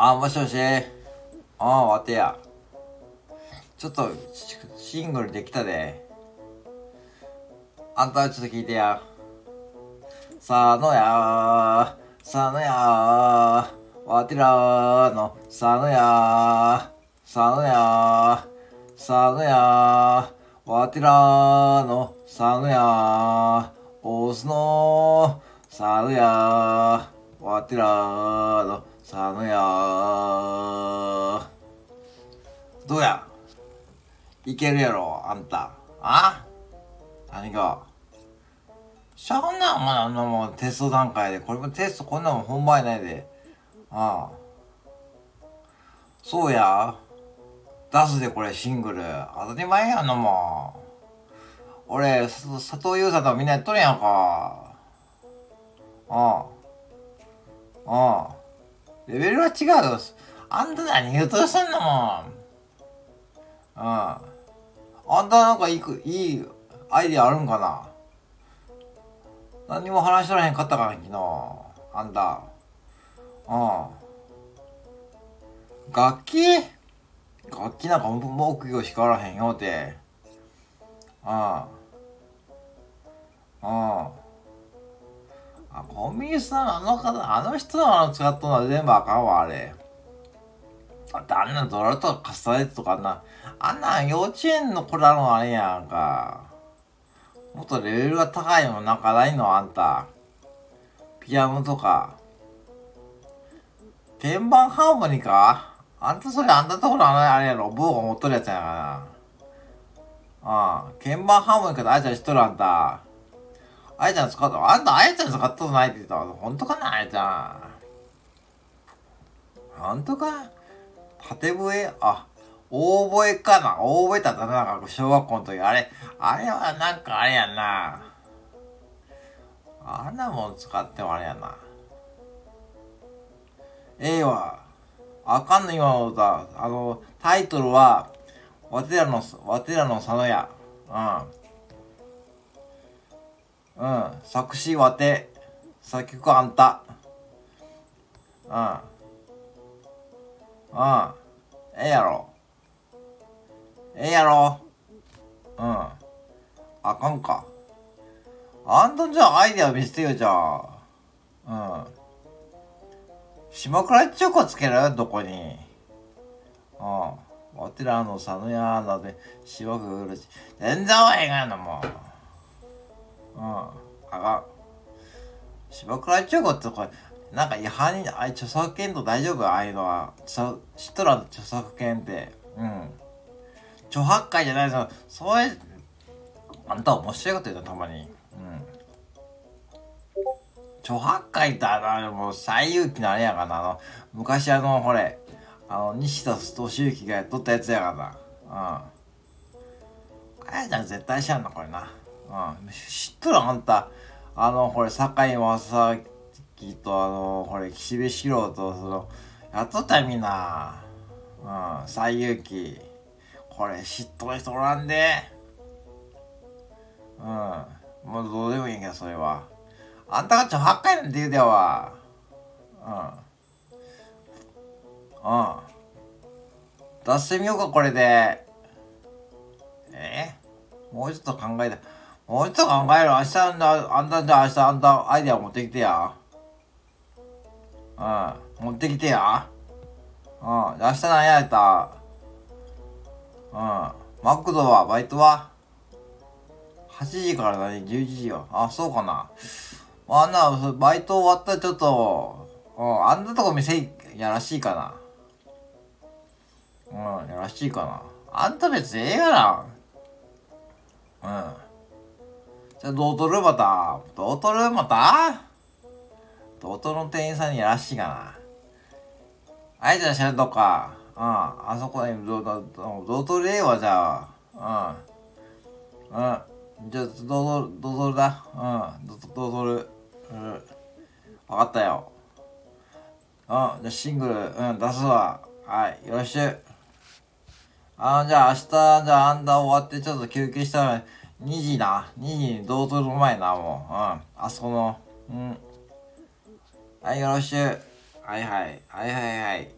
あ、もしもし。あ、わてや。ちょっと、シングルできたで。あんたはちょっと聞いてや。さのやさのやわてらのさのやさのやさのやわてらのさのやおすのさのやわてらのさのやどうや？いけるやろあんた。あ？何が？しゃあんなんまだあんなもんテスト段階で。これもテストこんなもん本番やないで。ああ。そうや。出すでこれシングル。当たり前やんのもん俺佐藤優さんとみんなやっとるやんか。ああああレベルは違うよ。あんた何言うとしてんのもん。あああんたなんかいいいいアイディアあるんかな。何も話しとらへんかったから昨日。あんた。うん。楽器？楽器なんか木魚しからへんよって。うんうんあコンビニさんあの方あの人のあの使っとんのは全部あかんわあれ。だってあんなドラとかカスタネットとかあんなあんな幼稚園の子らのあれやんか。もっとレベルが高いのなんかないのあんた。ピアノとか。鍵盤ハーモニカ？あんたそれあんたところあれやろ棒が持っとるやつやからなああ鍵盤ハーモニカであいちゃん知っとるあんたあいちゃん使ったあんたあいちゃん使ったことないって言ったほんとかなあいちゃんほんとか？縦笛？あ大声かな？大声だったな、なんか小学校の時。あれ、あれはなんかあれやんな。あんなもん使ってもあれやな。ええわ。あかんの今の歌。あの、タイトルは、わてらの、わてらの佐野屋。うん。うん。作詞わて。作曲あんた。うん。うん。ええやろ。ええやろうん。あかんか。あんたじゃあアイデア見せてよ、じゃあ。うん。島倉チョコつけろよ、どこに。うん。わてらの佐野屋なで、しばくうるち。全然わへんがやな、もう。うん。あかん。島倉チョコってこれ、なんか違反に、あい、著作権と大丈夫？ああいうのは。知っとら、著作権って。うん。著白会じゃないぞ。そういう、あんた面白いこと言うの、たまに。うん。著白会ってあの、もう最有機のあれやがな。あの、昔あの、ほれ、あの、西田敏行がやっとったやつやがな。うん。あやちゃん絶対知らんな、これな。うん。知っとるあんた。あの、これ、堺正樹と、あの、これ、岸辺四郎と、その、やっとった、みんな。うん。最有機。これ知っとる人おらんでうんもうどうでもいいんやそれはあんたがちょ8回なんて言うではうん。うん。出してみようかこれで。え？もうちょっと考えて。もうちょっと考えろ。明日あんたあんたじゃ明日あんたアイデア持ってきてや。うん。持ってきてや。うん。明日何やったうん。マクドは、バイトは ?8 時から何 ?11 時よ。あ、そうかな。あんな、バイト終わったらちょっと、うん、あんなとこ店やらしいかな。うん、やらしいかな。あんた別にええやな。うん。じゃあ、どうとるまた。どうとるまたどうとの店員さんにやらしいかな。あいつら知らんとか。うん、あそこにどうどどうとれわじゃあうんうんじゃあどうぞどうぞだうんどどうぞるうん分かったようんじゃあシングルうん出すわはいよろしくあじゃあ明日じゃあアンダー終わってちょっと休憩したら2時な。2時にどうする前な、もう。うん。あそこの、うん。はい、よろしく。はいはい。はいはいはい。